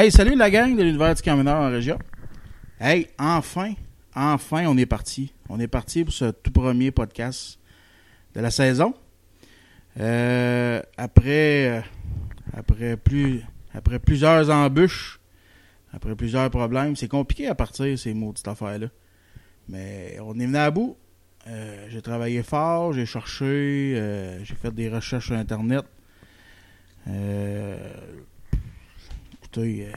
Hey, salut la gang de l'univers du camionneur en région. Hey, enfin, enfin, on est parti. On est parti pour ce tout premier podcast de la saison. Euh, après, euh, après, plus, après plusieurs embûches, après plusieurs problèmes, c'est compliqué à partir ces maudites affaires-là. Mais on est venu à bout. Euh, j'ai travaillé fort, j'ai cherché, j'ai fait des recherches sur Internet. Euh, euh,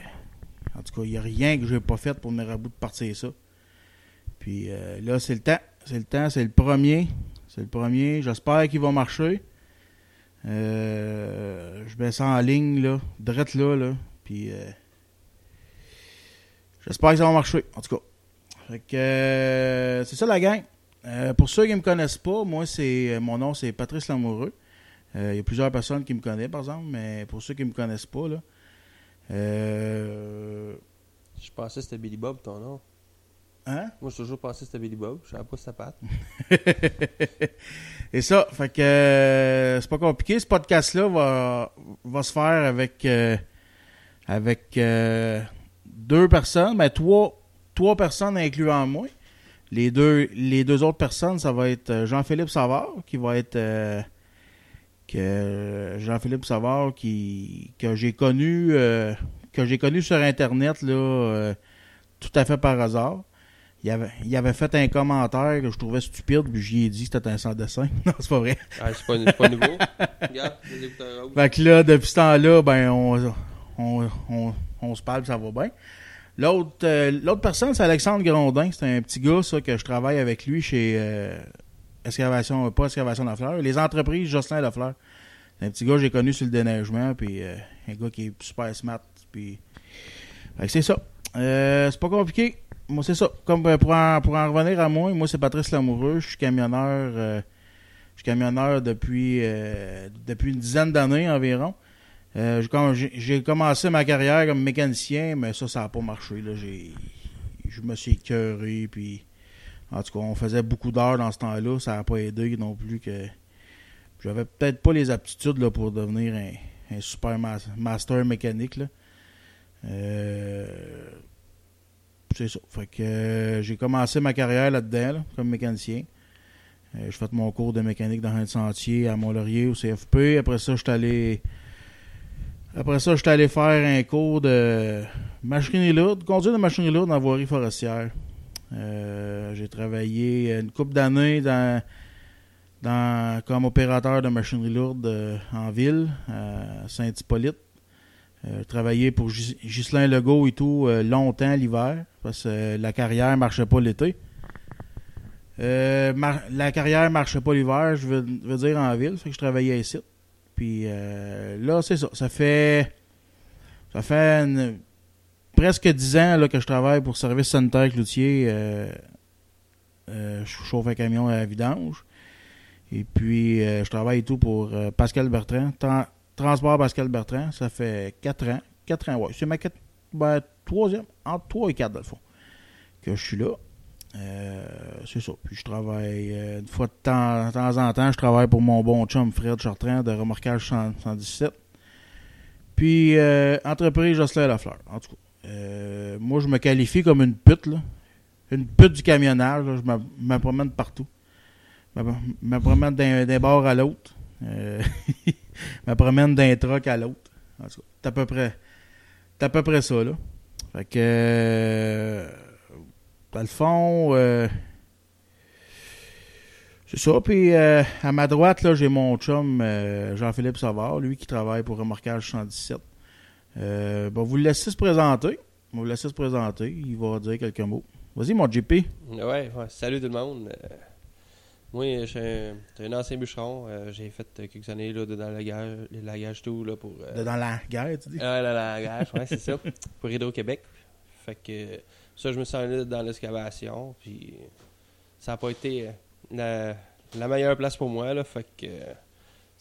en tout cas, il n'y a rien que je n'ai pas fait pour me à bout de partir ça. Puis euh, là, c'est le temps. C'est le temps, c'est le premier. C'est le premier. J'espère qu'il va marcher. Euh, je mets ça en ligne, là, direct là, là. Puis j'espère que ça va marcher, en tout cas. Fait que c'est ça la gang. Pour ceux qui ne me connaissent pas, moi, c'est mon nom, c'est Patrice Lamoureux. Il y a plusieurs personnes qui me connaissent, par exemple, mais pour ceux qui ne me connaissent pas, là, euh, Je pensais que c'était Billy Bob ton nom. hein? Moi, j'ai toujours pensé que c'était Billy Bob. Je savais pas sa patte. Et ça, fait que euh, c'est pas compliqué. Ce podcast-là va, va se faire avec euh, avec euh, deux personnes, mais trois, trois personnes incluant moi. Les deux, les deux autres personnes, ça va être Jean-Philippe Savard, qui va être que Jean-Philippe Savard qui que j'ai connu euh, que j'ai connu sur internet là euh, tout à fait par hasard. Il avait, il avait fait un commentaire que je trouvais stupide, puis j'y ai dit que c'était un sans dessin. Non, c'est pas vrai. Ah, c'est pas, c'est pas nouveau? Regarde, les écouteurs rouges. Fait que là, depuis ce temps-là, ben, on, on, on, on se parle, ça va bien. L'autre euh, l'autre personne, c'est Alexandre Grondin. C'est un petit gars, ça, que je travaille avec lui chez euh, Excavation, pas Excavation Lafleur, les entreprises Jocelyn Lafleur. C'est un petit gars que j'ai connu sur le déneigement, puis euh, un gars qui est super smart, puis... C'est ça. Euh, c'est pas compliqué. Moi, c'est ça. Comme euh, pour en, revenir à moi, moi, c'est Patrice Lamoureux. Je suis camionneur... euh, je suis camionneur depuis, euh, depuis une dizaine d'années environ. Euh, j'ai com- j'ai j'ai commencé ma carrière comme mécanicien, mais ça, ça n'a pas marché. Là. Je me suis écœuré, puis en tout cas, on faisait beaucoup d'heures dans ce temps-là. Ça n'a pas aidé non plus que j'avais peut-être pas les aptitudes là, pour devenir un, super ma- master mécanique. Euh, c'est ça. Fait que euh, j'ai commencé ma carrière là-dedans, là, comme mécanicien. Euh, j'ai fait mon cours de mécanique dans un sentier à Mont-Laurier au CFP. Après ça, je suis allé Après ça, j'étais allé faire un cours de machinerie lourde, conduire de machinerie lourde en voirie forestière. Euh, j'ai travaillé une couple d'années dans, comme opérateur de machinerie lourde euh, en ville, à Saint-Hippolyte. Euh, travaillé pour Ghislain Legault et tout longtemps l'hiver, parce que la carrière marchait pas l'été. La carrière marchait pas l'hiver, je veux, dire en ville, fait que je travaillais ici. Puis là, c'est ça. Ça fait. Ça fait une- presque 10 ans là, que je travaille pour Service sanitaire cloutier. Euh, euh, je chauffe un camion à vidange. Et puis, euh, je travaille tout pour Pascal Bertrand. Tran- Transport Pascal Bertrand, ça fait 4 ans. 4 ans, ouais. C'est ma quatre- ben, troisième, entre 3 et 4 dans le fond, que je suis là. C'est ça. Puis je travaille une fois de temps, temps en temps, je travaille pour mon bon chum Fred Chartrand de remorquage 100 117. Puis entreprise Jocelyn Lafleur. En tout cas, euh, moi je me qualifie comme une pute là. Une pute du camionnage. Je me, promène partout. Je me, promène d'un, bord à l'autre. Euh, je me promène d'un truck à l'autre. C'est à peu près, à peu près ça là. Fait que euh, dans le fond, c'est ça. Puis à ma droite, là, j'ai mon chum Jean-Philippe Savard, lui qui travaille pour Remorquage 117. Euh, bon, vous le laissez se présenter. Vous le laissez se présenter. Il va dire quelques mots. Vas-y, mon JP. Ouais, ouais, salut tout le monde. Euh, moi, je suis un, ancien bûcheron. Euh, j'ai fait quelques années là, de- dans la gage, la gage tout là, pour. euh, De Dans la guerre, tu dis? Ah, la, la gage, ouais, c'est ça. Pour Hydro-Québec. Fait que ça, je me suis allé dans l'excavation. Puis ça n'a pas été la, la meilleure place pour moi. Là, fait que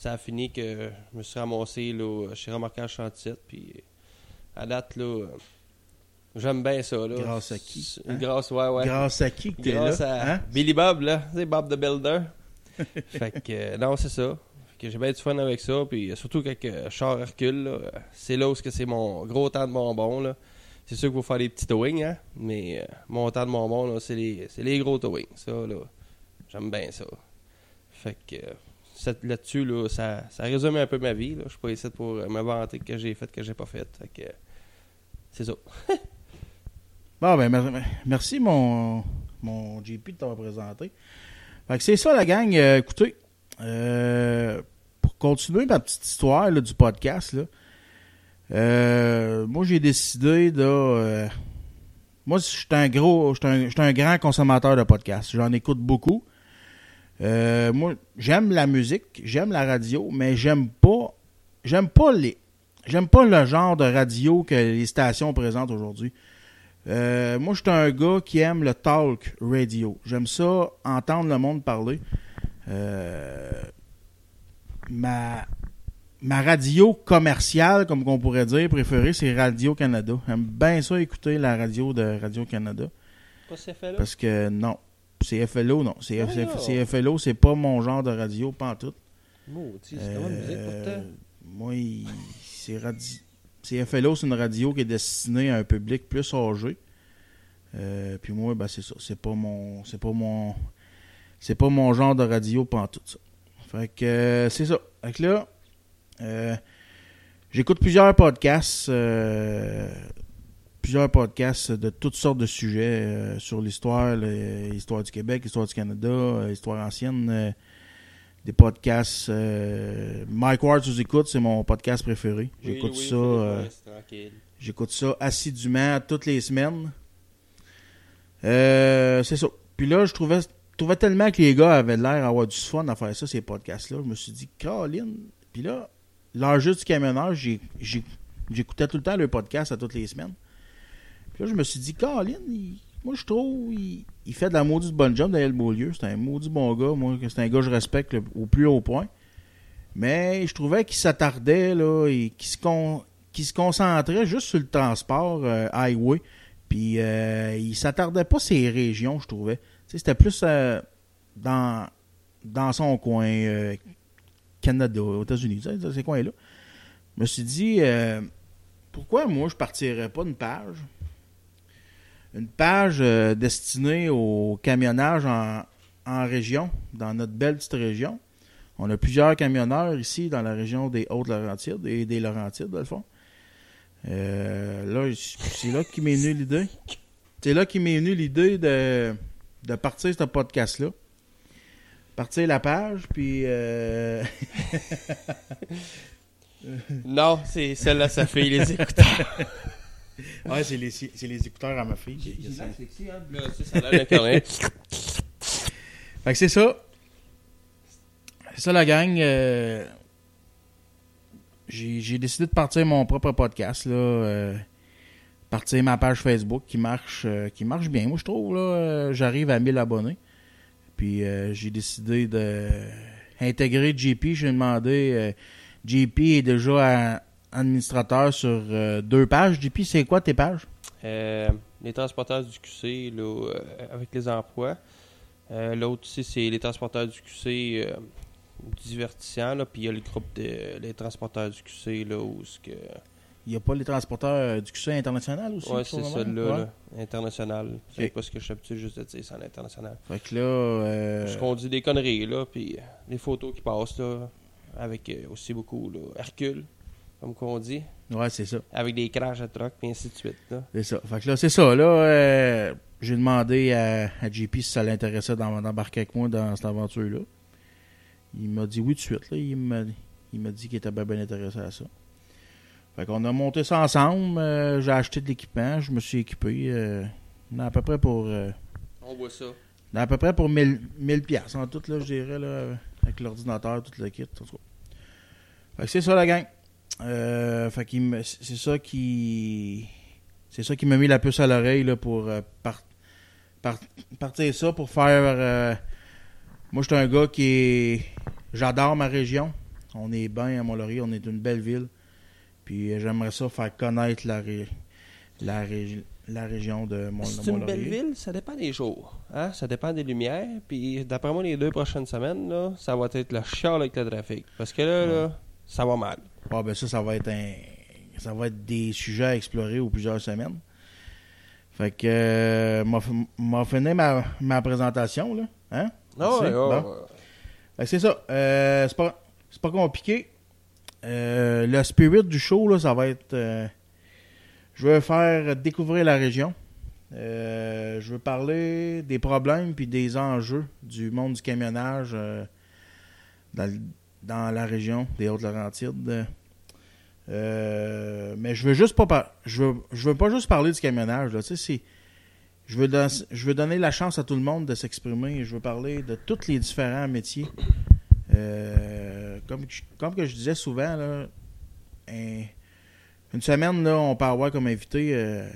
ça a fini que je me suis ramassé là, chez Remorquage 117. Puis à date, là, j'aime bien ça. Là. Grâce à qui, hein? Grâce, ouais, ouais. Grâce à qui que t'es Grâce là? à hein? Billy Bob, là. C'est Bob the Builder. fait que, euh, non, c'est ça. Fait que j'ai bien du fun avec ça. Puis euh, surtout quand euh, char recule, là, c'est là où c'est que c'est mon gros temps de bonbon, là. C'est sûr qu'il faut faire des petits towings, hein. Mais euh, mon temps de bonbon, là, c'est les, c'est les gros towings. Ça, là, j'aime bien ça. Fait que, euh, là-dessus, là, ça, ça résume un peu ma vie, là. Je suis pas ici pour euh, me vanter que j'ai fait, que j'ai pas fait. C'est ça. Bon, ben, mer- merci, mon, mon JP, de t'avoir présenté. Fait que c'est ça, la gang. Euh, écoutez, euh, pour continuer ma petite histoire là, du podcast, là, moi, j'ai décidé de... moi, je suis un gros... Un, un grand consommateur de podcasts. J'en écoute beaucoup. Euh, moi, j'aime la musique, j'aime la radio, mais j'aime pas... J'aime pas les... J'aime pas le genre de radio que les stations présentent aujourd'hui. Euh, moi, je suis un gars qui aime le talk radio. J'aime ça, entendre le monde parler. Euh, ma, ma radio commerciale, comme on pourrait dire, préférée, c'est Radio-Canada. J'aime bien ça écouter la radio de Radio-Canada. Pas? Parce que non, c'est FLO, non. C'est FLO, c'est pas mon genre de radio, pas en tout. Maudit, c'est comment la musique Euh, pourtant? moi, il- c'est radi- c'est FLO, c'est une radio qui est destinée à un public plus âgé. Euh, puis moi, ben c'est ça. C'est pas mon. C'est pas mon. C'est pas mon genre de radio tout ça. Fait que euh, c'est ça. Fait que là, euh, j'écoute plusieurs podcasts. Plusieurs podcasts de toutes sortes de sujets euh, sur l'histoire, l'histoire du Québec, l'histoire du Canada, euh, l'histoire ancienne. euh, des podcasts. Mike Ward sous écoute, c'est mon podcast préféré. J'écoute Oui, oui, ça. J'écoute ça assidûment toutes les semaines. Euh, c'est ça. Puis là, je trouvais, je trouvais tellement que les gars avaient l'air d'avoir du fun à faire ça, ces podcasts-là. Je me suis dit, Caroline. Puis là, l'enjeu du j'ai- j'écoutais tout le temps le podcast à toutes les semaines. Puis là, je me suis dit, Caroline, il- moi, je trouve, il, fait de la maudite bonne job, Daniel Beaulieu. C'est un maudit bon gars. Moi, c'est un gars que je respecte le- au plus haut point. Mais je trouvais qu'il s'attardait, là, et qu'il se, con- se concentrait juste sur le transport euh, highway. Puis euh, il s'attardait pas sur les régions, je trouvais. C'était plus euh, dans, dans son coin, euh, Canada, aux États-Unis, ces coins-là. Je me suis dit, pourquoi moi je partirais pas une page Une page euh, destinée au camionnage en, en région, dans notre belle petite région. On a plusieurs camionneurs ici dans la région des Hautes-Laurentides et des Laurentides, dans le fond. Euh, là, c'est là qui m'est venue l'idée. C'est là qui m'est venue l'idée de, de partir ce podcast-là. Partir la page, puis. euh, Non, c'est celle-là, sa fille, les écouteurs. ouais, c'est les, c'est les écouteurs à ma fille. sexy, hein? Là, ça a l'air. Fait que c'est ça. C'est ça la gang. euh, j'ai, j'ai décidé de partir mon propre podcast là. euh, partir ma page Facebook qui marche euh, qui marche bien. Moi je trouve là, euh, j'arrive à 1000 abonnés. Puis euh, j'ai décidé de intégrer JP. J'ai demandé euh, JP est déjà à- administrateur sur euh, deux pages. JP, c'est quoi tes pages? Euh, les transporteurs du QC, là, euh, avec les emplois. L'autre c'est les transporteurs du QC divertissants. Là, puis il y a le groupe des les transporteurs du QC, là, où ce que... Il n'y a pas les transporteurs du QC international aussi? Pour c'est le ça, moment? là, Ouais. là, international. C'est pas ce que je suis habitué juste de dire, c'est en international. Fait que là... euh, Je conduis des conneries, là, puis les photos qui passent, là, avec aussi beaucoup, là, Hercule, comme qu'on dit, Ouais, c'est ça. avec des crashs à truck, puis ainsi de suite. C'est ça. Fait que là, c'est ça. Là, euh, j'ai demandé à, à JP si ça l'intéressait d'em- d'embarquer avec moi dans cette aventure-là. Il m'a dit oui tout de suite. Là. Il m'a il dit qu'il était bien, bien intéressé à ça. Fait qu'on a monté ça ensemble. euh, j'ai acheté de l'équipement. Je me suis équipé. euh, à peu près pour... euh, On voit ça. à peu près pour 1000, 1000 piastres en tout, là, je dirais, là, avec l'ordinateur, tout le kit. En tout cas. Fait que c'est ça, la gang. Euh, fait qu'il me- c'est ça qui... C'est ça qui m'a mis la puce à l'oreille, là, pour euh, par- par- partir ça, pour faire... euh, moi, je suis un gars qui est... J'adore ma région. On est bien à Mont-Laurier, on est une belle ville. Puis euh, j'aimerais ça faire connaître la, ré- la, ré- la région de Mont- C'est une belle ville, ça dépend des jours. Hein? Ça dépend des lumières. Puis d'après moi, les deux prochaines semaines, là, ça va être le chial avec le trafic. Parce que là, là ça va mal. Ah ben ça, ça va être un. Ça va être des sujets à explorer aux plusieurs semaines. Fait que euh, m'a fini ma, ma présentation là. Hein? Ah Merci. ouais, Bon. c'est ça. Euh, c'est pas c'est pas compliqué. Euh, le spirit du show, là, ça va être. euh, je veux faire découvrir la région. Je veux parler des problèmes puis des enjeux du monde du camionnage dans, le- dans la région des Hautes-Laurentides. Euh, mais je veux juste pas par- je veux, je veux pas juste parler du camionnage là, je veux, je veux donner la chance à tout le monde de s'exprimer. Je veux parler de tous les différents métiers. Euh, comme, je- comme que je disais souvent, là, un- une semaine, là, on peut avoir comme invité euh,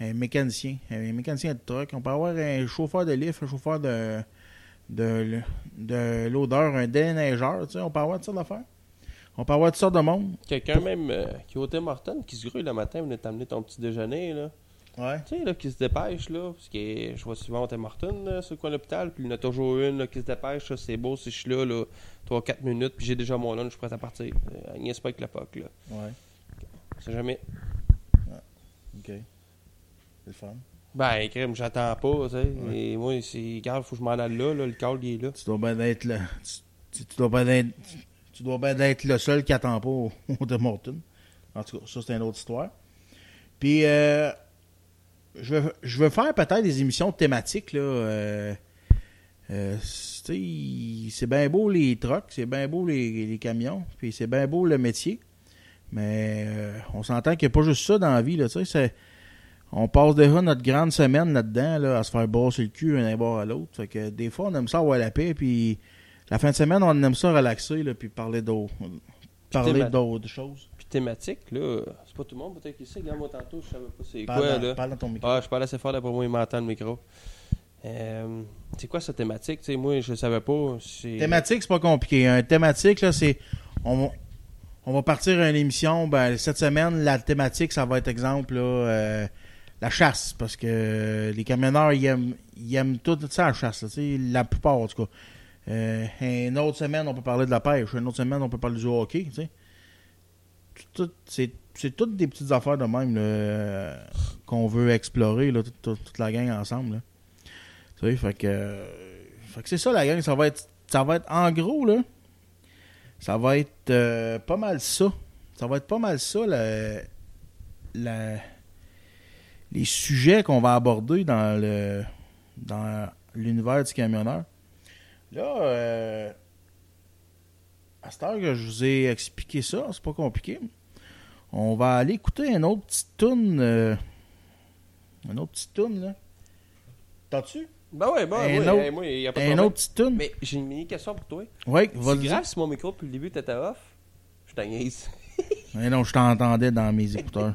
un mécanicien, un mécanicien de truck. On peut avoir un chauffeur de lift, un chauffeur de, de, de l'odeur, un déneigeur. Tu sais, on peut avoir toutes sortes d'affaires. On peut avoir toutes sortes de monde. Quelqu'un même euh, qui est au Tim Hortons, qui se grouille le matin, venait t'amener ton petit déjeuner, là. Ouais. Tu sais, là, qui se dépêche, là. Parce que je vois souvent au Tim Hortons, là, sur de l'hôpital. Puis il y en a toujours une, là, qui se dépêche. C'est beau si je suis là, là, 3-4 minutes, puis j'ai déjà mon lunch, je suis prêt à partir. Euh, niaise pas avec la POC, là. Ouais. C'est jamais. OK. C'est le fun. Ben, crème, j'attends pas, tu sais. Et moi, c'est. Regarde, faut que je m'en aille là, là. Le call, il est là. Tu dois bien être le, tu, tu dois bien être, tu dois bien être le seul qui attend pas au, au de Morton. En tout cas, ça c'est une autre histoire. Puis euh, je veux, je veux faire peut-être des émissions thématiques là. euh, euh, c'est bien beau les trucks, c'est bien beau les, les camions, puis c'est bien beau le métier. Mais euh, on s'entend qu'il n'y a pas juste ça dans la vie là. Tu sais, on passe déjà notre grande semaine là-dedans, là, à se faire brasser le cul d'un bord à l'autre. Fait que des fois, on aime ça avoir la paix, puis la fin de semaine, on aime ça relaxer, là, puis parler d'autres parler d'autres choses. Puis thématique, là, c'est pas tout le monde peut-être qui sait. Regarde, moi, tantôt, je savais pas c'est quoi, là. parle dans ton micro. Ah, je parle assez fort, d'après moi, il m'entend le micro. Euh, c'est quoi cette thématique? Tu sais, moi, je savais pas. Thématique, c'est pas compliqué. Un thématique, là, c'est. On va, on va partir à une émission. Ben, cette semaine, la thématique, ça va être exemple, là, euh, la chasse. Parce que les camionneurs, ils aiment, ils aiment tout ça, la chasse. la plupart, en tout cas. Euh, une autre semaine, on peut parler de la pêche. Une autre semaine, on peut parler du hockey. C'est, toutes des petites affaires de même qu'on veut explorer, là, toute, la gang ensemble. Tu fait que, fait que c'est ça la gang. Ça va être, ça va être en gros, là. Ça va être euh, pas mal ça. Ça va être pas mal ça, la- les sujets qu'on va aborder dans le dans l'univers du camionneur. Là, euh, à cette heure que je vous ai expliqué ça, c'est pas compliqué. On va aller écouter un autre petit tune. euh, un autre petit tune, là. T'as-tu? Ben ouais, ben Un ouais, autre- moi, y a pas de Un autre petit tune? Mais j'ai une mini question pour toi. Oui, C'est vas-y. grave si mon micro depuis le début était off. Je t'en niaise. Mais non, je t'entendais dans mes écouteurs.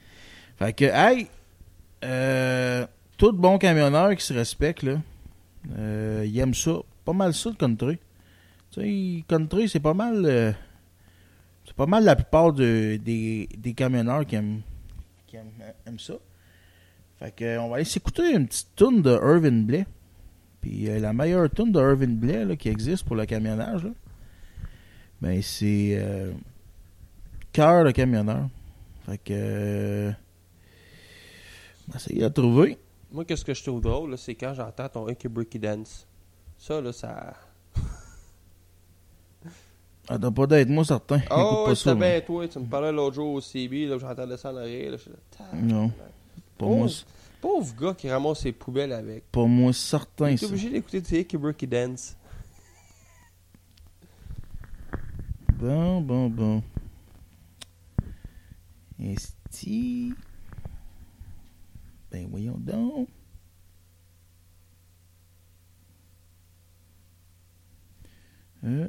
fait que, hey, euh, tout bon camionneur qui se respecte, là, euh, il aime ça. Pas mal ça, le country. Tu sais, country, c'est pas mal. euh, c'est pas mal la plupart de- des, des camionneurs qui aiment, qui aiment, aiment ça. Fait que, on va aller s'écouter une petite tune de Irvin Blais. Puis la meilleure tune de Irvin Blais là, qui existe pour le camionnage, ben c'est. cœur de camionneur. Fait que. Essayer de trouver. Moi, qu'est-ce que je trouve drôle, c'est quand j'entends ton Icky Bricky Dance. Ça, là, ça. Ah, t'as pas d'être moi certain. Oh, pas c'était bien toi. Tu me parlais l'autre jour au CB, là, j'entendais ça en arrière. Là. Non. Pour Pauvre, moi, pauvre gars qui ramasse ses poubelles avec. pour moi certain. T'es obligé d'écouter Icky Bricky Dance. Bon, bon, bon. Esti. Ben voyons donc. Euh.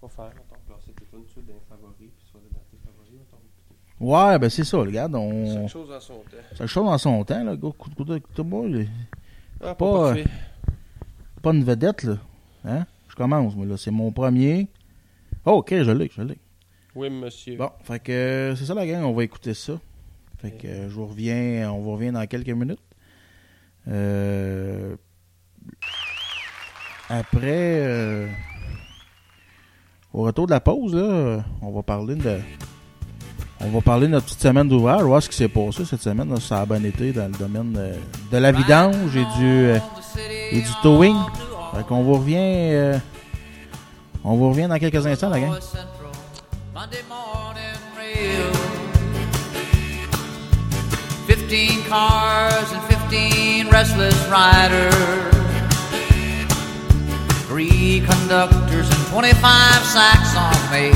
Faut faire, mettons, placer tes tunes dessus dans les favoris, puis soit dans tes favoris, mettons. Ouais, ben c'est ça, regarde. On... Chaque chose dans son temps. Chose dans son temps, là. Go- là. Ah, Pas, pas euh, parfait. pas une vedette, là. Hein? Je commence, moi, là. C'est mon premier. Oh, ok, je l'ai, je l'ai. Oui, monsieur. Bon, fait que euh, c'est ça la gang, on va écouter ça. Fait que euh, je vous reviens, on vous revient dans quelques minutes. Euh, après, euh, au retour de la pause, là, on va parler de, on va parler de notre petite semaine d'ouvrage, voir ce qui s'est passé cette semaine. ça a bien été dans le domaine de la vidange et du, et du towing. Fait qu'on vous revient, on vous revient dans quelques instants, la gang. Monday morning rail. 15 cars and 15 restless riders. Three conductors and 25 sacks on mail.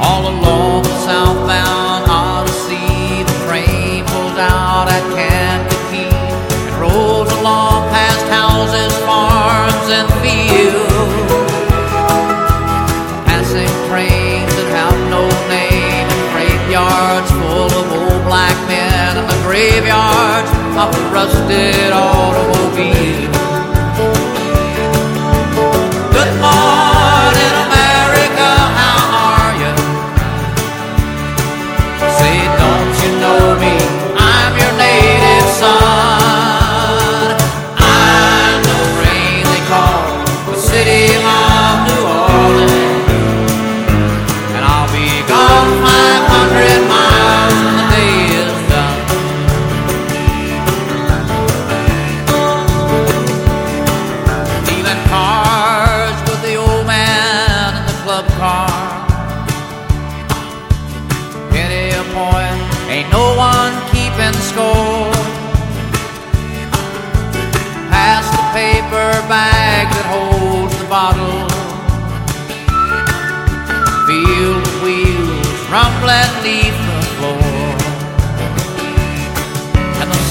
All along the southbound Odyssey, the train pulls out at Kankakee graveyards of the rusted automobile.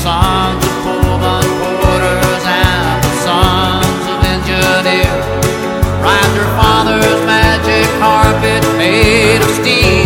Sons of Pullman porters and the sons of engineers ride their father's magic carpet made of steel.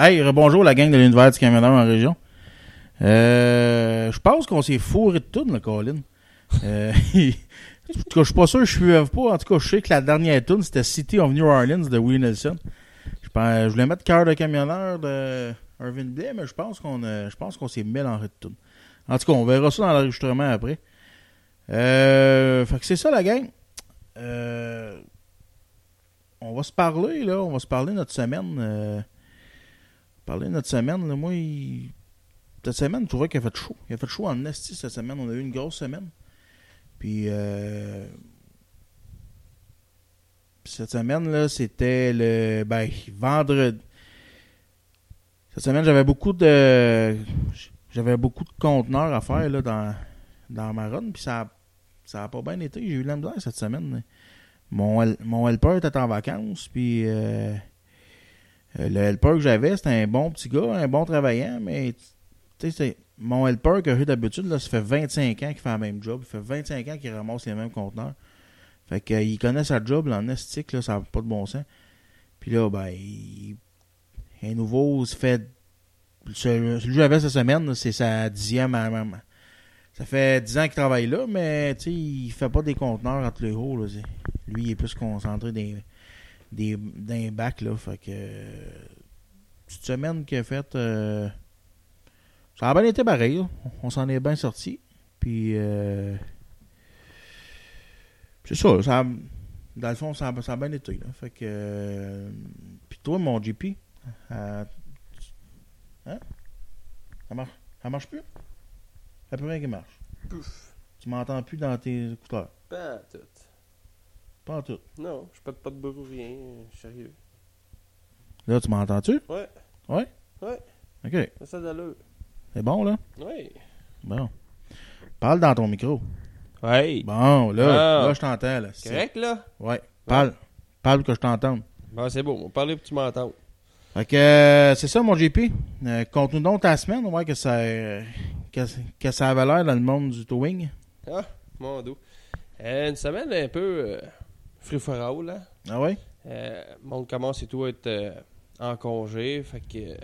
Hey, bonjour la gang de l'univers du camionneur en région. Euh, je pense qu'on s'est fourré de tout, le Colin. Euh, en tout cas, je suis pas sûr, je suis pas. En tout cas, je sais que la dernière tune c'était City of New Orleans de Willie Nelson. Je, pense, je voulais mettre Cœur de camionneur de Irvin Blais, mais je pense qu'on je pense qu'on s'est mélangé de tout. En tout cas, on verra ça dans l'enregistrement après. Euh, fait que c'est ça la gang. Euh, on va se parler, là. On va se parler notre semaine. Parler de notre semaine, là, moi, cette semaine, je trouvais qu'il a fait chaud. Il a fait chaud en esti cette semaine. On a eu une grosse semaine. Puis, euh, cette semaine, là, c'était le. Ben, vendredi. Cette semaine, j'avais beaucoup de. J'avais beaucoup de conteneurs à faire, là, dans, dans ma run. Puis, ça a, ça a pas bien été. J'ai eu la misère cette semaine. Mon, mon helper était en vacances. Puis, euh, le helper que j'avais, c'était un bon petit gars, un bon travaillant, mais c'est- mon helper que j'ai d'habitude, ça fait 25 ans qu'il fait le même job. Il fait 25 ans qu'il ramasse les mêmes conteneurs. Fait que, euh, il connaît sa job, là, là, ça n'a pas de bon sens. Puis là, ben, il, un nouveau, se fait. Celui que j'avais cette semaine, c'est sa dixième. à- Ça fait 10 ans qu'il travaille là, mais il fait pas des conteneurs entre les hauts. Lui, il est plus concentré des, des, d'un bac, là. Fait que. euh, Petite semaine qu'il a faite. euh, ça a bien été pareil, là. On s'en est bien sorti. Puis. euh, c'est ça, ça dans le fond, ça a, ça a bien été, là. Fait que. euh, puis toi, mon GP. euh, hein? Ça marche, ça marche plus? Ça peut rien qui marche. Pouf. Tu m'entends plus dans tes écouteurs. Pas tout. Pas en tout. Non, je pète pas de bruit, rien. Sérieux. Là, tu m'entends-tu? Ouais, Ouais? Ouais. OK. ça, ça d'allure. C'est bon, là? Ouais. Bon. Parle dans ton micro. Ouais. Bon, là, Ah. là, je t'entends, là. C'est- Correct, là? Ouais. Parle. Parle que je t'entende. Bon, c'est beau. On va parler pour que tu m'entendes. Fait que, euh, c'est ça, mon JP. Euh, Conte-nous donc ta semaine, ouais, que ça, euh, que, que ça avait l'air dans le monde du towing. Ah, mon dos. Euh, une semaine un peu euh, free-for-all, là. Ah ouais? Euh, le monde commence et tout à être euh, en congé. Fait que, euh,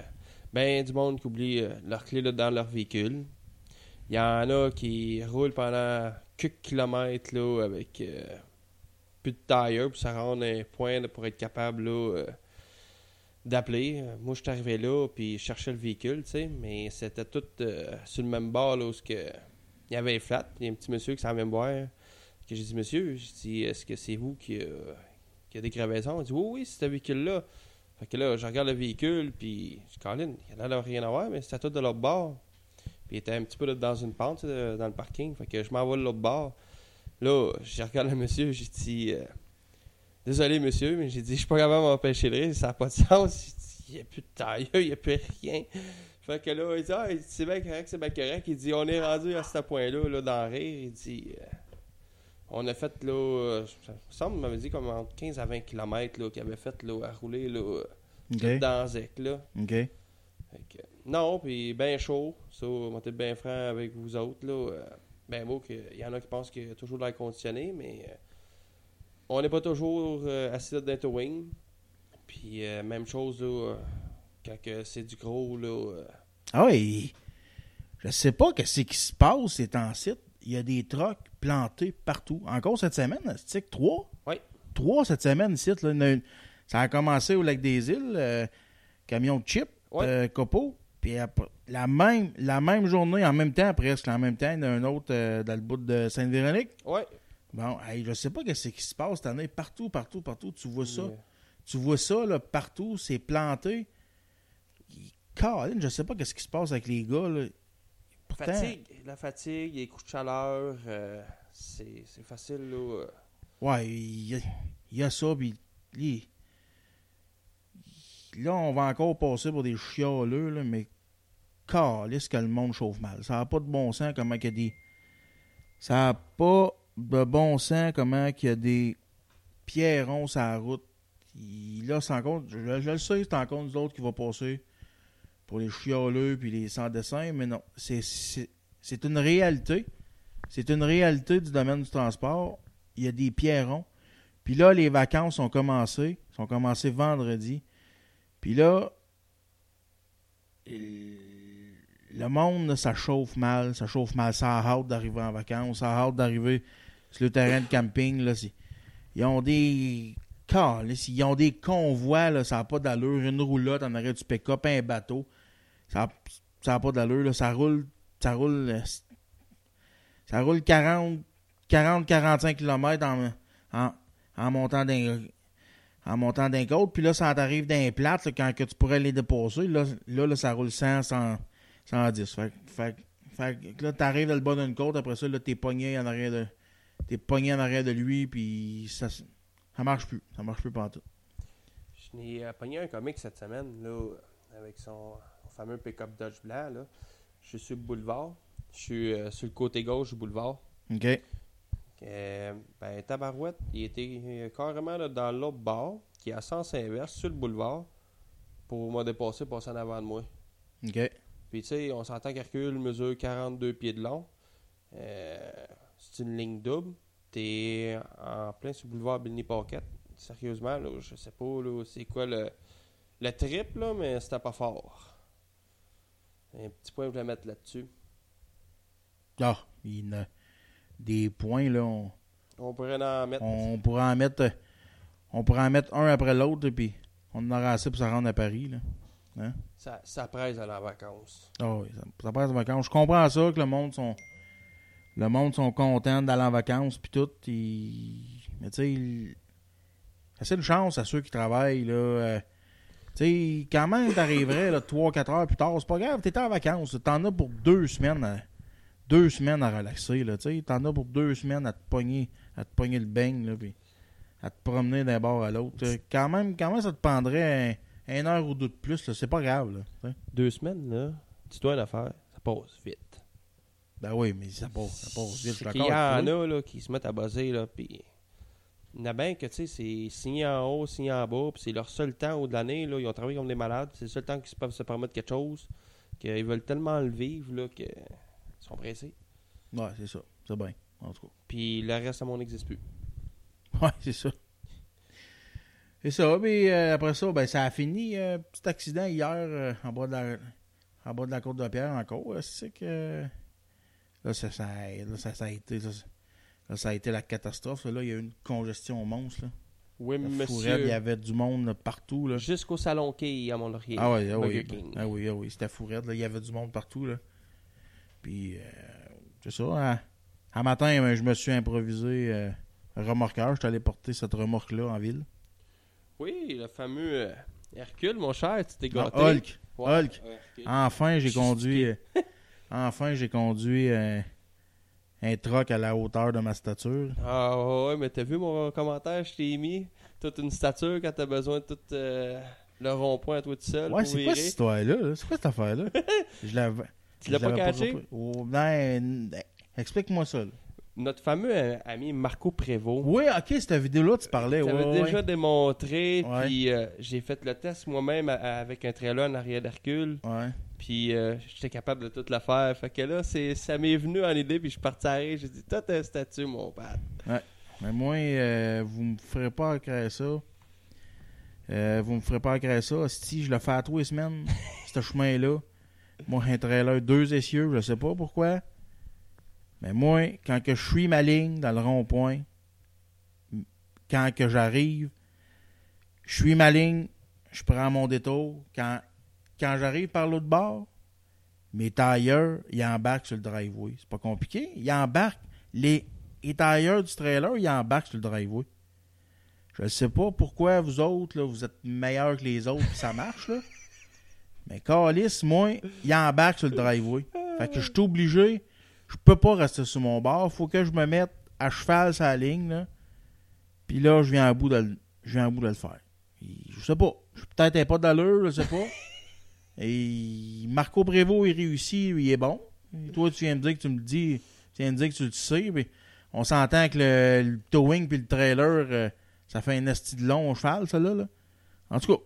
ben, du monde qui oublie euh, leur clé là, dans leur véhicule. Il y en a qui roulent pendant quelques kilomètres là, avec plus de tire pour se rendre à un point là, pour être capable là, d'appeler. Moi, je suis arrivé là, puis je cherchais le véhicule, tu sais, mais c'était tout sur le même bord là, où il y avait un flat. Il y a un petit monsieur qui s'en vient me voir. Que j'ai dit, monsieur, j'ai dit, est-ce que c'est vous qui, euh, qui a des crevaisons? Il dit, oui, oui, c'est ce véhicule-là. Fait que là, je regarde le véhicule, puis je dis, Colin, il a rien à voir, mais c'était tout de l'autre bord. Puis il était un petit peu dans une pente, dans le parking. Fait que je m'envoie de l'autre bord. Là, je regarde le monsieur, j'ai dit, euh, désolé monsieur, mais j'ai dit, je suis pas capable de m'empêcher de rire, ça n'a pas de sens. Il n'y a plus de taille, il n'y a plus rien. Fait que là, il dit, ah, c'est bien correct, c'est bien correct. Il dit, on est rendu à ce point-là, là, dans rire. Il dit, euh, on a fait, là, euh, ça me semble, m'avait dit comme entre 15 à 20 km, qu'il avait fait, là, à rouler, là, OK. dans Zec, là. Que, non, puis bien chaud. Ça, on était bien franc avec vous autres. Là. Ben beau qu'il y en a qui pensent qu'il y a toujours de l'air conditionné, mais euh, on n'est pas toujours euh, assis dans le wing. Puis euh, même chose là, quand c'est du gros. Là, Ah oui. Je sais pas qu'est-ce qui se passe ces temps-ci. Il y a des trucks plantés partout. Encore cette semaine, c'est trois? Oui. Trois cette semaine ici. Là. Une- Ça a commencé au lac des îles, euh, camion de chip, Ouais. euh, copeaux. Puis la même, la même journée, en même temps, presque, en même temps, il y en a un autre euh, dans le bout de Sainte-Véronique. ouais. Bon, hey, je sais pas qu'est-ce qui se passe cette année. Partout, partout, partout, tu vois ça. Tu vois ça, là, partout, c'est planté. Caroline, je sais pas qu'est-ce qui se passe avec les gars, là. Pourtant, fatigue, la fatigue, les coups de chaleur, euh, c'est facile. Là, euh. ouais, il y, a- il y a ça, puis là, on va encore passer pour des chialeux, là, mais calisse que le monde chauffe mal. Ça n'a pas de bon sens comment qu'il y a des... Ça n'a pas de bon sens comment qu'il y a des pierrons sur la route. Il- là, c'est encore... Je, je le sais, c'est encore nous autres qui va passer pour les chialeux puis les sans-dessin, mais non. C'est- une réalité. C'est une réalité du domaine du transport. Il y a des pierrons. Puis là, les vacances ont commencé. sont commencées vendredi. Puis là, le monde, ça chauffe mal. Ça chauffe mal. Ça a hâte d'arriver en vacances. Ça a hâte d'arriver sur le terrain de camping. Là, ils ont des... câlisses, Ils ont des convois. Là, ça n'a pas d'allure. Une roulotte en arrêt du pick-up, un bateau. Ça n'a pas d'allure. Ça roule... Ça roule... euh, Ça roule 40... 40-45 km en, en, en montant d'un en montant côte, puis là, ça t'arrive d'un plat, quand que tu pourrais les dépasser, là, là, là, ça roule 100, 100 110. Fait, fait, fait là, t'arrives dans le bas d'une côte, après ça, là, t'es pogné en arrière de t'es pogné en arrière de lui, puis ça, ça marche plus. Ça marche plus partout. Je n'ai euh, pogné un comique cette semaine, là, avec son fameux pick-up Dodge blanc, là. Je suis sur le boulevard. Je suis euh, sur le côté gauche du boulevard. OK? Euh, ben, Tabarouette, il était euh, carrément là, dans l'autre bord, qui est à sens inverse, sur le boulevard, pour me dépasser, passer en avant de moi. OK. Puis, tu sais, on s'entend qu'Hercule mesure 42 pieds de long. Euh, c'est une ligne double. T'es en plein sur le boulevard Billy Pocket. Sérieusement, là, je sais pas c'est quoi le, le trip, là, mais c'était pas fort. Un petit point que je voulais mettre là-dessus. Ah, il a des points, là, on, On pourrait en mettre. on pourrait en mettre on pourrait en mettre un après l'autre, puis on en aura assez pour se rendre à Paris, là. Ça, ça presse à la vacance. Ah oui, ça, ça passe en vacances. Je comprends ça que le monde sont le monde sont contents d'aller en vacances puis tout. ils- Mais tu sais, il- c'est une chance à ceux qui travaillent là. euh, sais, quand même t'arriverais là 3-4 heures plus tard, c'est pas grave, t'es en vacances. T'en as pour deux semaines à, deux semaines à relaxer là. Tu sais, t'en as pour deux semaines à te pogner, à te pogner le beigne là, puis à te promener d'un bord à l'autre. Quand même, quand même, ça te prendrait un, une heure ou deux de plus. là. C'est pas grave là. Deux semaines, là, tu dois le faire. Ça passe vite. Ben oui, mais ça passe, ça passe vite. qu'il y en a là, qui se mettent à buzzer, là, puis il y en a bien que, tu sais, c'est signé en haut, signé en bas, puis c'est leur seul temps au de l'année, là, ils ont travaillé comme des malades, c'est le seul temps qu'ils peuvent se permettre quelque chose, qu'ils veulent tellement le vivre, là, qu'ils sont pressés. Ouais, c'est ça. C'est bien, en tout cas. Puis le reste, ça monde n'existe plus. Ouais, c'est ça. C'est ça, mais euh, après ça, ben, ça a fini. euh, petit accident hier euh, en, bas de la, en bas de la côte de pierre encore. euh, C'est que. Là, ça, ça, là, ça, ça a été. Là, là, ça a été la catastrophe. Là, il y a eu une congestion monstre. Là. Oui, La monsieur. il y avait du monde partout. Là. Jusqu'au salon quai à Mont-Laurier. Ah oui, ah oui. Ah oui, ah oui. C'était fourrette. Là. Il y avait du monde partout. Là. Puis, euh, c'est ça. hein. Un matin, ben, je me suis improvisé euh, remorqueur. Je suis allé porter cette remorque-là en ville. Oui, le fameux euh, Hercule, mon cher, tu t'es Ah, gâté. Hulk. Ouais, Hulk. Hercule. Enfin, j'ai conduit. euh, enfin, j'ai conduit euh, un truck à la hauteur de ma stature. Ah ouais, mais t'as vu mon commentaire, je t'ai mis toute une stature quand t'as besoin de tout euh, Le rond-point à toi tout seul. Ouais, c'est quoi cette histoire-là? là? C'est quoi cette affaire-là? je l'avais. Tu l'as pas repris. Oh, ben, ben, explique-moi ça. là. Notre fameux euh, ami Marco Prévost. Oui, ok, cette vidéo-là, tu parlais. Tu Ouais, déjà démontré, puis euh, j'ai fait le test moi-même avec un trailer en arrière d'Hercule, Ouais. Puis euh, j'étais capable de tout le faire. Fait que là, c'est, ça m'est venu en idée, puis je suis parti à. J'ai dit, toi, t'as un statut, mon père. Mais moi, euh, vous me ferez pas créer ça. Euh, vous me ferez pas créer ça. Si je le fais à tous les semaines, ce chemin-là. Moi, un trailer, deux essieux, je sais pas pourquoi. Mais moi, quand que je suis ma ligne dans le rond-point, quand que j'arrive, je suis ma ligne, je prends mon détour. Quand, quand j'arrive par l'autre bord, mes tailleurs, ils embarquent sur le driveway. C'est pas compliqué. Ils embarquent. Les, les tailleurs du trailer, ils embarquent sur le driveway. Je ne sais pas pourquoi vous autres, là, vous êtes meilleurs que les autres, puis ça marche, là. Mais Calis, moi, il embarque sur le driveway. Fait que je suis obligé, je peux pas rester sur mon bord. Faut que je me mette à cheval sur la ligne, là. Puis là, je viens à bout de le, faire. Je sais pas. Je suis peut-être pas d'allure, je sais pas. Et Marco Prévost, il réussit, lui, il est bon. Et toi, tu viens me dire que tu me le dis, tu viens me dire que tu le sais, mais on s'entend que le, le towing puis le trailer, euh, ça fait un esti de long au cheval, ça là. là. En tout cas,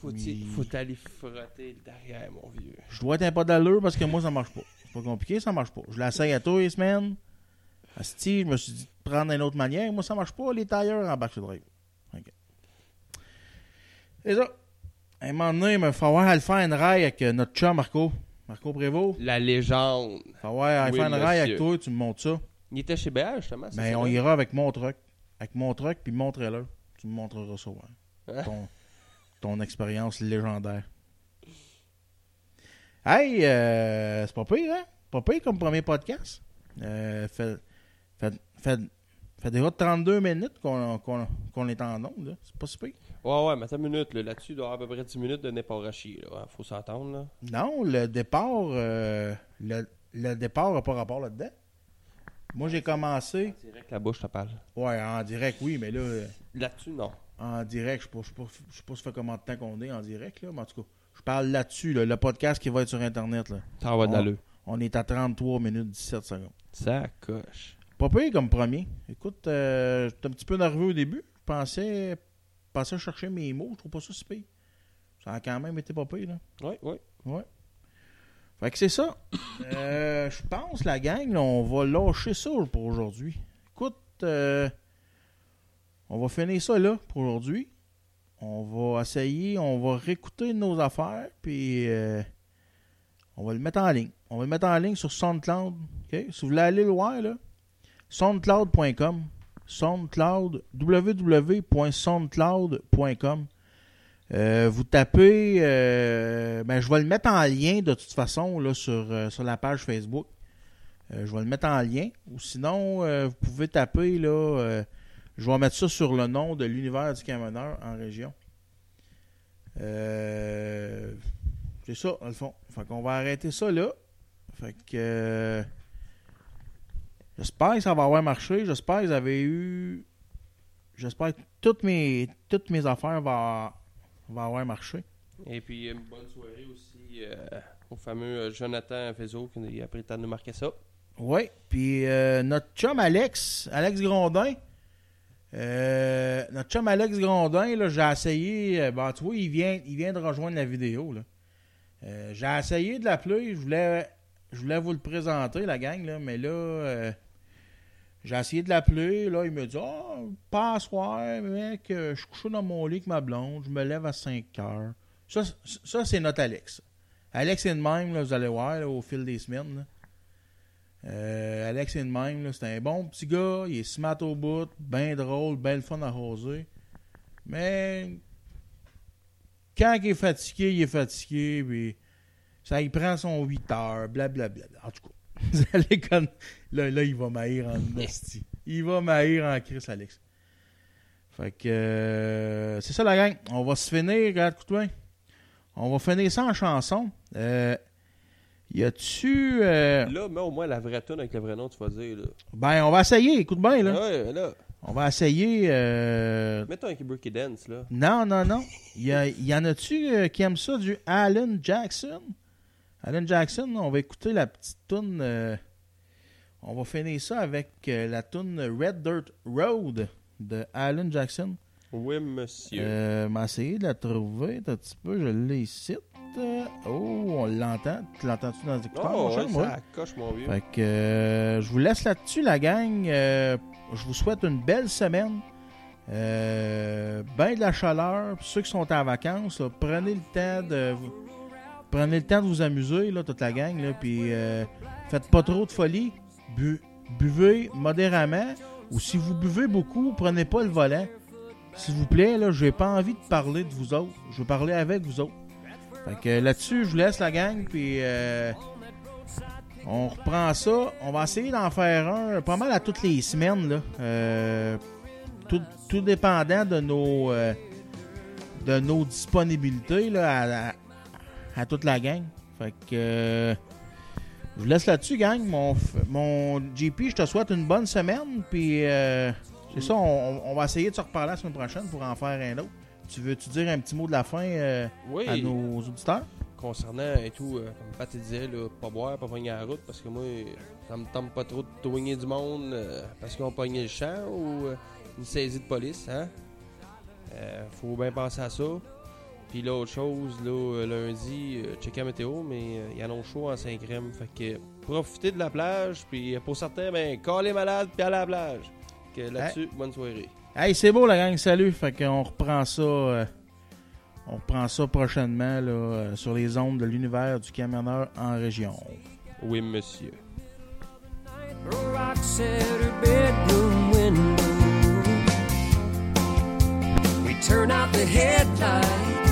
Faut-il Oui. faut aller frotter le derrière, mon vieux. je dois être un pas d'allure parce que moi, ça marche pas. C'est pas compliqué, ça marche pas. Je l'essaye à tous les semaines. Asti, je me suis dit de prendre d'une autre manière. Moi, ça marche pas. Les tailleurs en back drive. OK. C'est ça. À un moment donné, il va falloir aller faire une rail avec euh, notre chum Marco. Marco Prévost. La légende. Il va falloir aller Oui, faire une rail avec toi. Tu me montres ça. Il était chez BH, justement. Mais ça, on ira avec mon truck. Avec mon truck puis mon trailer. Tu me montreras ça, ouais. Hein? Ton, ton expérience légendaire. Hey, euh, c'est pas pire, hein? Pas pire comme premier podcast. Euh, fait, fait, fait, fait déjà 32 minutes qu'on est en onde. C'est pas si pire. Ouais, ouais, mais attends une minute. là. Là-dessus, il doit y avoir à peu près 10 minutes de n'importe à chier. Là. Faut s'entendre. là. Non, le départ, euh, le, le départ n'a pas rapport là-dedans. Moi, j'ai commencé. En direct, la bouche, ça parle. Ouais, en direct, oui, mais là, euh, Là-dessus, non. en direct, je ne sais pas, je sais pas, ça fait combien de temps qu'on est en direct, là, mais en tout cas, je parle là-dessus, là, le podcast qui va être sur Internet. Là. Ça va On-. On est à 33 minutes 17 secondes. Ça coche. Pas pire comme premier. Écoute, euh, j'étais un petit peu nerveux au début. Je pensais, pensais chercher mes mots. Je trouve pas ça si pire. Ça a quand même été pas pire. Là. Oui, oui. Ouais. Fait que c'est ça. Euh, je pense, la gang, là, on va lâcher ça pour aujourd'hui. Écoute, euh, on va finir ça là pour aujourd'hui. On va essayer, on va réécouter nos affaires, puis euh, on va le mettre en ligne. On va le mettre en ligne sur SoundCloud. ok? Si vous voulez aller le voir, là, soundcloud.com. Soundcloud, www.soundcloud.com. Euh, vous tapez, euh, ben, je vais le mettre en lien de toute façon là, sur, euh, sur la page Facebook. Je vais le mettre en lien. Ou sinon, vous pouvez taper, là, je vais mettre ça sur le nom de l'univers du camionneur en région. C'est ça, dans le fond. Fait qu'on va arrêter ça là. Fait que. J'espère que ça va avoir marché. J'espère que vous avez eu. J'espère que toutes mes, toutes mes affaires vont, vont avoir marché. Et puis, une bonne soirée aussi euh, au fameux euh, Jonathan Fezo qui a pris le temps de nous marquer ça. Oui. Puis euh, notre chum Alex, Alex Grondin. euh, notre chum Alex Grondin, là, j'ai essayé. ben, tu vois, il vient, il vient de rejoindre la vidéo. Là. J'ai essayé de l'appeler. Je voulais, je voulais vous le présenter, la gang, là, mais là, j'ai essayé de l'appeler. Là, il me dit Ah, pas à soir, mec, euh, je suis couché dans mon lit avec ma blonde, je me lève à 5 heures. Ça, ça c'est notre Alex. Alex est de même, là, vous allez voir au fil des semaines. Euh, Alex est de même, c'est un bon petit gars, il est smart au bout, bien drôle, bien le fun à roser. Mais quand il est fatigué, il est fatigué, puis ça il prend son 8 heures, blablabla. En tout cas, vous allez conna- là, là, il va m'haïr en esti. Il va m'haïr en Chris, Alex. Fait que euh, c'est ça la gang. On va se finir, regarde, écoute-moi. On va finir ça en chanson. Euh, y a-tu. euh, Là, mais au moins la vraie tune avec le vrai nom, tu vas dire. Là. ben, on va essayer, écoute bien, là. Ouais, là. On va essayer. Mets-toi un Breaky Dance, là. Non, non, non. Y, a- y en a-tu qui aiment ça du Alan Jackson? Alan Jackson, on va écouter la petite tune. euh, on va finir ça avec euh, la tune Red Dirt Road de Alan Jackson. Oui, monsieur. Euh, m'a essayé de la trouver. Un petit peu, je l'ai ici. Euh, Oh, on l'entend. Tu l'entends-tu dans les écouteurs, oh, mon ouais, cher, moi? ça coche, mon vieux. Fait que euh, je vous laisse là-dessus, la gang. Euh, je vous souhaite une belle semaine. Ben de la chaleur. Ceux qui sont en vacances, là, prenez le temps de vous, prenez le temps de vous amuser, là, toute la gang. Là, puis euh, faites pas trop de folie. Bu- buvez modérément. Ou si vous buvez beaucoup, prenez pas le volant. S'il vous plaît, là, j'ai pas envie de parler de vous autres. Je veux parler avec vous autres. Fait que là-dessus, je vous laisse la gang. Puis euh, on reprend ça. On va essayer d'en faire un pas mal à toutes les semaines. Là. Euh, tout, tout dépendant de nos, de nos disponibilités là, à toute la gang. Fait que euh, je vous laisse là-dessus, gang. Mon, mon JP, je te souhaite une bonne semaine. Puis euh, c'est ça, on, on va essayer de se reparler la semaine prochaine pour en faire un autre. Tu veux-tu dire un petit mot de la fin euh, oui, à nos auditeurs? concernant et tout, euh, comme Pat disait, là, pas boire, pas pogner la route, parce que moi, ça me tente pas trop de toigner du monde parce ont pogné le champ ou une saisie de police, hein? Faut bien penser à ça. Puis l'autre chose, là, euh, lundi, euh, checker la météo, mais euh, il y en a chaud en 5 crème. Fait que profitez de la plage, puis pour certains, ben, les malades, puis à la plage. Que là-dessus, bonne soirée. Hey, c'est beau la gang, salut. Fait qu'on reprend ça. euh, on reprend ça prochainement là, euh, sur les ondes de l'univers du camionneur en région. Oui, monsieur. Turn out the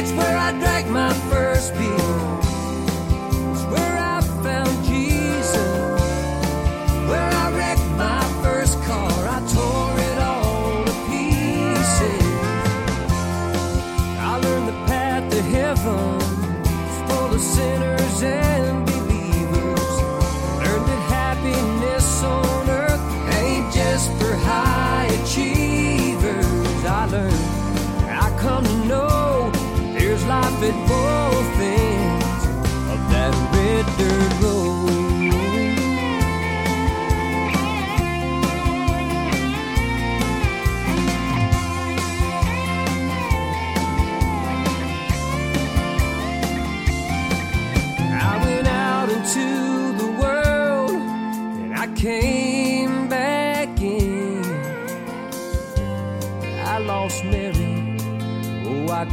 It's where I drank my first beer.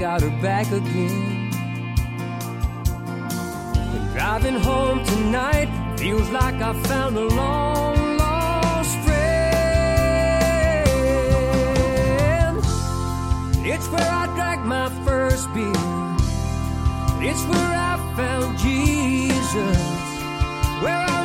Got her back again. And driving home tonight feels like I found a long lost friend. It's where I drank my first beer. It's where I found Jesus, where I